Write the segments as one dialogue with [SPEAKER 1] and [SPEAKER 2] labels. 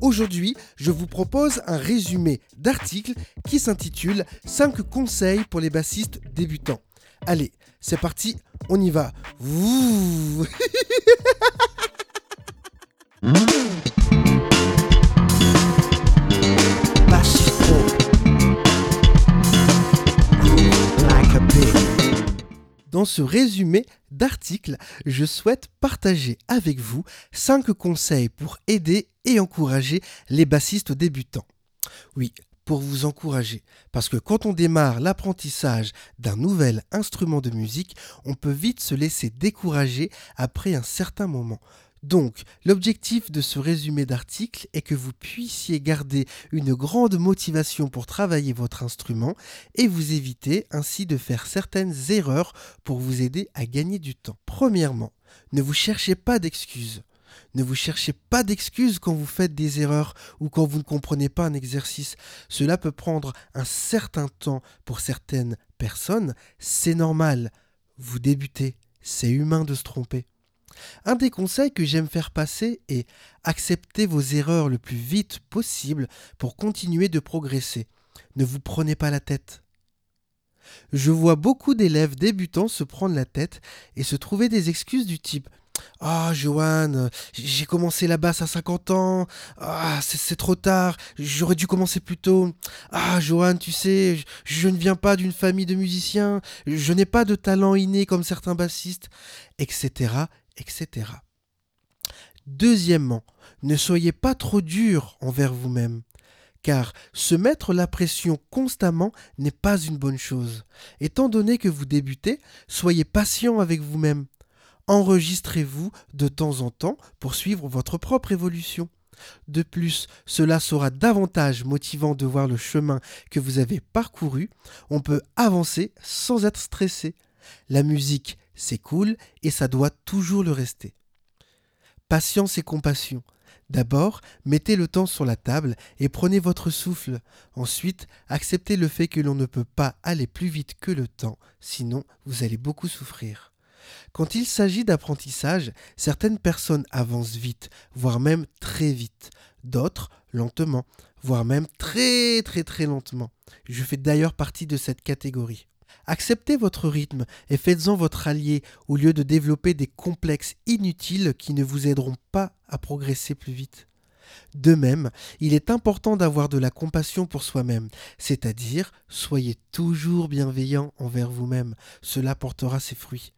[SPEAKER 1] Aujourd'hui, je vous propose un résumé d'article qui s'intitule 5 conseils pour les bassistes débutants. Allez, c'est parti, on y va. Dans ce résumé d'article, je souhaite partager avec vous 5 conseils pour aider et encourager les bassistes débutants. Oui, pour vous encourager, parce que quand on démarre l'apprentissage d'un nouvel instrument de musique, on peut vite se laisser décourager après un certain moment. Donc, l'objectif de ce résumé d'article est que vous puissiez garder une grande motivation pour travailler votre instrument et vous éviter ainsi de faire certaines erreurs pour vous aider à gagner du temps. Premièrement, ne vous cherchez pas d'excuses. Ne vous cherchez pas d'excuses quand vous faites des erreurs ou quand vous ne comprenez pas un exercice. Cela peut prendre un certain temps pour certaines personnes. C'est normal. Vous débutez. C'est humain de se tromper. Un des conseils que j'aime faire passer est accepter vos erreurs le plus vite possible pour continuer de progresser. Ne vous prenez pas la tête. Je vois beaucoup d'élèves débutants se prendre la tête et se trouver des excuses du type ah, Johan, j'ai commencé la basse à 50 ans. Ah, c'est trop tard. J'aurais dû commencer plus tôt. Ah, Johan, tu sais, je, ne viens pas d'une famille de musiciens. Je n'ai pas de talent inné comme certains bassistes, etc., etc. Deuxièmement, ne soyez pas trop dur envers vous-même, car se mettre la pression constamment n'est pas une bonne chose. Étant donné que vous débutez, soyez patient avec vous-même. Enregistrez-vous de temps en temps pour suivre votre propre évolution. De plus, cela sera davantage motivant de voir le chemin que vous avez parcouru. On peut avancer sans être stressé. La musique, c'est cool et ça doit toujours le rester. Patience et compassion. D'abord, mettez le temps sur la table et prenez votre souffle. Ensuite, acceptez le fait que l'on ne peut pas aller plus vite que le temps, sinon vous allez beaucoup souffrir. Quand il s'agit d'apprentissage, certaines personnes avancent vite, voire même très vite, d'autres lentement, voire même très très très lentement. Je fais d'ailleurs partie de cette catégorie. Acceptez votre rythme et faites-en votre allié au lieu de développer des complexes inutiles qui ne vous aideront pas à progresser plus vite. De même, il est important d'avoir de la compassion pour soi-même, c'est-à-dire soyez toujours bienveillant envers vous-même, cela portera ses fruits.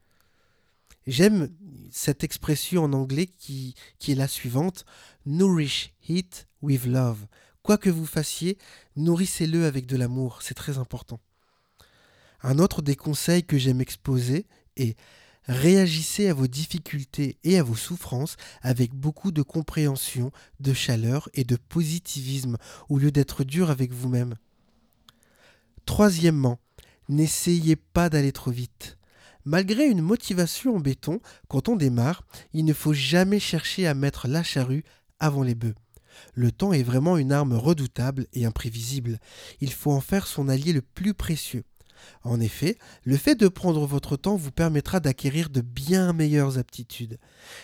[SPEAKER 1] J'aime cette expression en anglais qui, est la suivante Nourish it with love. Quoi que vous fassiez, nourrissez-le avec de l'amour, c'est très important. Un autre des conseils que j'aime exposer est réagissez à vos difficultés et à vos souffrances avec beaucoup de compréhension, de chaleur et de positivisme au lieu d'être dur avec vous-même. Troisièmement, n'essayez pas d'aller trop vite. Malgré une motivation en béton, quand on démarre, il ne faut jamais chercher à mettre la charrue avant les bœufs. Le temps est vraiment une arme redoutable et imprévisible. Il faut en faire son allié le plus précieux. En effet, le fait de prendre votre temps vous permettra d'acquérir de bien meilleures aptitudes.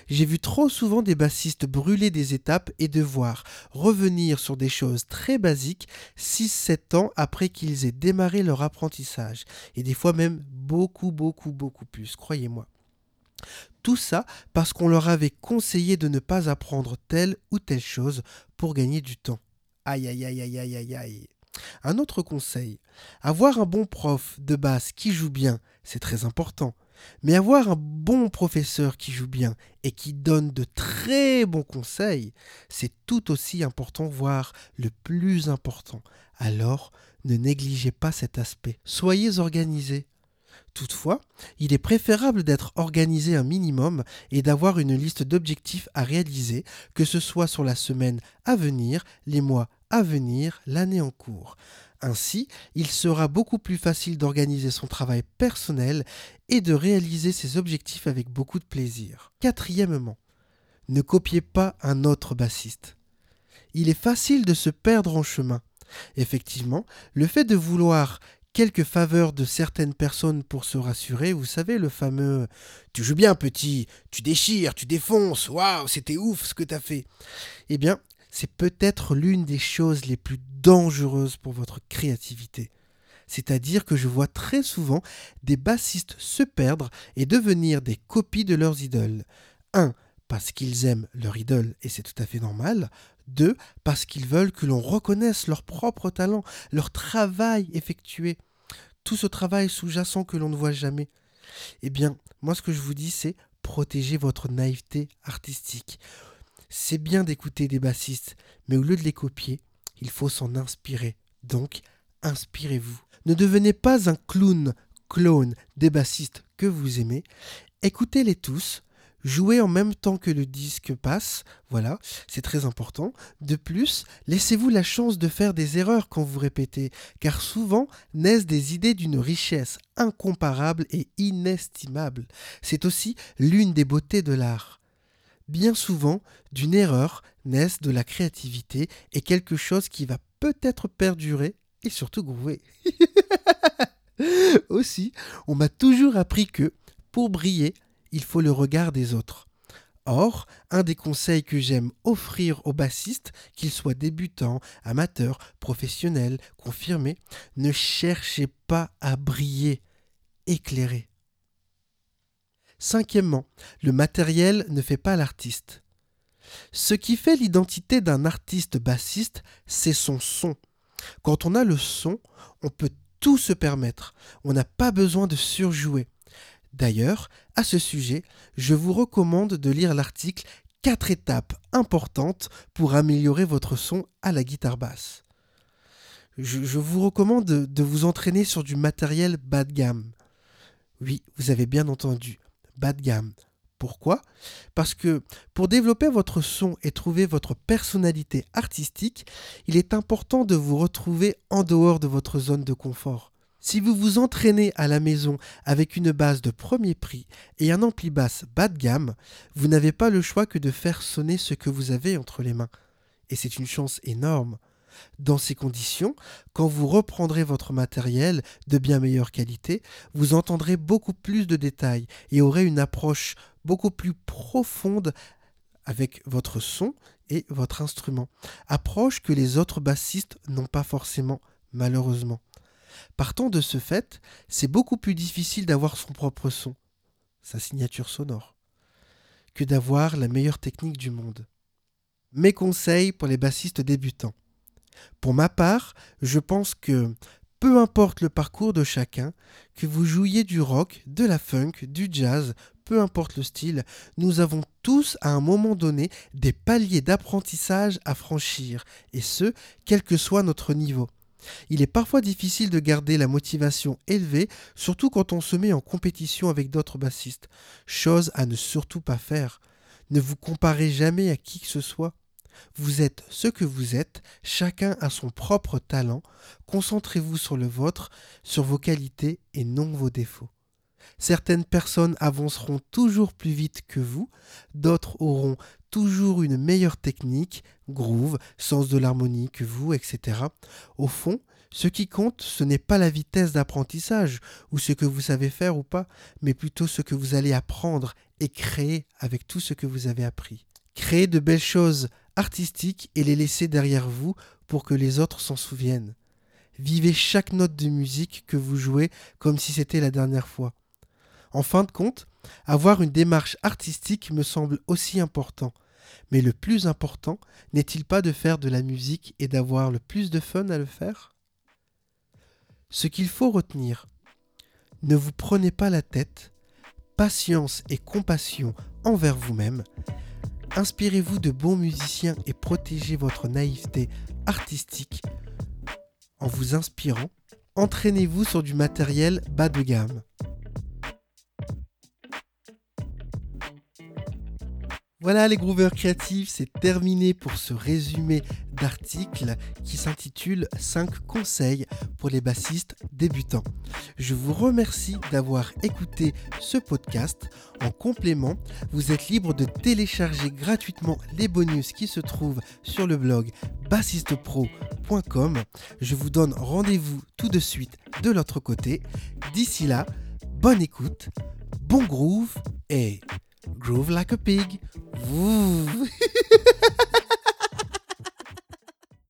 [SPEAKER 1] J'ai vu trop souvent des bassistes brûler des étapes et devoir revenir sur des choses très basiques 6-7 ans après qu'ils aient démarré leur apprentissage, et des fois même beaucoup, beaucoup, beaucoup plus, croyez-moi. Tout ça parce qu'on leur avait conseillé de ne pas apprendre telle ou telle chose pour gagner du temps. Aïe aïe aïe aïe aïe aïe aïe. Un autre conseil, avoir un bon prof de basse qui joue bien, c'est très important. Mais avoir un bon professeur qui joue bien et qui donne de très bons conseils, c'est tout aussi important, voire le plus important. Alors, ne négligez pas cet aspect. Soyez organisé. Toutefois, il est préférable d'être organisé un minimum et d'avoir une liste d'objectifs à réaliser, que ce soit sur la semaine à venir, les mois venir, l'année en cours. Ainsi, il sera beaucoup plus facile d'organiser son travail personnel et de réaliser ses objectifs avec beaucoup de plaisir. Quatrièmement, ne copiez pas un autre bassiste. Il est facile de se perdre en chemin. Effectivement, le fait de vouloir quelques faveurs de certaines personnes pour se rassurer, vous savez, le fameux Tu joues bien, petit, tu déchires, tu défonces, waouh, c'était ouf ce que t'as fait. Eh bien, c'est peut-être l'une des choses les plus dangereuses pour votre créativité. C'est-à-dire que je vois très souvent des bassistes se perdre et devenir des copies de leurs idoles. 1 parce qu'ils aiment leur idole et c'est tout à fait normal. Deux, parce qu'ils veulent que l'on reconnaisse leur propre talent, leur travail effectué, tout ce travail sous-jacent que l'on ne voit jamais. Eh bien, moi ce que je vous dis, c'est protéger votre naïveté artistique. C'est bien d'écouter des bassistes, mais au lieu de les copier, il faut s'en inspirer. Donc, inspirez-vous. Ne devenez pas un clown, clone des bassistes que vous aimez. Écoutez-les tous, Jouez en même temps que le disque passe, voilà, c'est très important. De plus, laissez-vous la chance de faire des erreurs quand vous répétez, car souvent naissent des idées d'une richesse incomparable et inestimable. C'est aussi l'une des beautés de l'art. Bien souvent, d'une erreur naissent de la créativité et quelque chose qui va peut-être perdurer et surtout groover. aussi, on m'a toujours appris que, pour briller, il faut le regard des autres. Or, un des conseils que j'aime offrir aux bassistes, qu'ils soient débutants, amateurs, professionnels, confirmés, ne cherchez pas à briller, éclairez. Cinquièmement, le matériel ne fait pas l'artiste. Ce qui fait l'identité d'un artiste bassiste, c'est son son. Quand on a le son, on peut tout se permettre. On n'a pas besoin de surjouer. D'ailleurs, à ce sujet, je vous recommande de lire l'article 4 étapes importantes pour améliorer votre son à la guitare basse. Je, vous recommande de, de vous entraîner sur du matériel bas de gamme. Oui, vous avez bien entendu, bas de gamme. Pourquoi? Parce que pour développer votre son et trouver votre personnalité artistique, il est important de vous retrouver en dehors de votre zone de confort. Si vous vous entraînez à la maison avec une base de premier prix et un ampli basse bas de gamme, vous n'avez pas le choix que de faire sonner ce que vous avez entre les mains. Et c'est une chance énorme. Dans ces conditions, quand vous reprendrez votre matériel de bien meilleure qualité, vous entendrez beaucoup plus de détails et aurez une approche beaucoup plus profonde avec votre son et votre instrument. Approche que les autres bassistes n'ont pas forcément, malheureusement. Partant de ce fait, c'est beaucoup plus difficile d'avoir son propre son, sa signature sonore, que d'avoir la meilleure technique du monde. Mes conseils pour les bassistes débutants. Pour ma part, je pense que peu importe le parcours de chacun, que vous jouiez du rock, de la funk, du jazz, peu importe le style, nous avons tous à un moment donné des paliers d'apprentissage à franchir, et ce, quel que soit notre niveau. Il est parfois difficile de garder la motivation élevée, surtout quand on se met en compétition avec d'autres bassistes. Chose à ne surtout pas faire. Ne vous comparez jamais à qui que ce soit. Vous êtes ce que vous êtes, chacun a son propre talent, concentrez-vous sur le vôtre, sur vos qualités et non vos défauts. Certaines personnes avanceront toujours plus vite que vous, d'autres auront toujours une meilleure technique, groove, sens de l'harmonie que vous, etc. Au fond, ce qui compte, ce n'est pas la vitesse d'apprentissage ou ce que vous savez faire ou pas, mais plutôt ce que vous allez apprendre et créer avec tout ce que vous avez appris. Créer de belles choses artistiques et les laisser derrière vous pour que les autres s'en souviennent. Vivez chaque note de musique que vous jouez comme si c'était la dernière fois. En fin de compte, avoir une démarche artistique me semble aussi important. Mais le plus important n'est-il pas de faire de la musique et d'avoir le plus de fun à le faire? Ce qu'il faut retenir, ne vous prenez pas la tête, patience et compassion envers vous-même, inspirez-vous de bons musiciens et protégez votre naïveté artistique en vous inspirant, entraînez-vous sur du matériel bas de gamme. Voilà les grooveurs créatifs, c'est terminé pour ce résumé d'article qui s'intitule 5 conseils pour les bassistes débutants. Je vous remercie d'avoir écouté ce podcast. En complément, vous êtes libre de télécharger gratuitement les bonus qui se trouvent sur le blog bassistepro.com. Je vous donne rendez-vous tout de suite de l'autre côté. D'ici là, bonne écoute, bon groove et groove like a pig.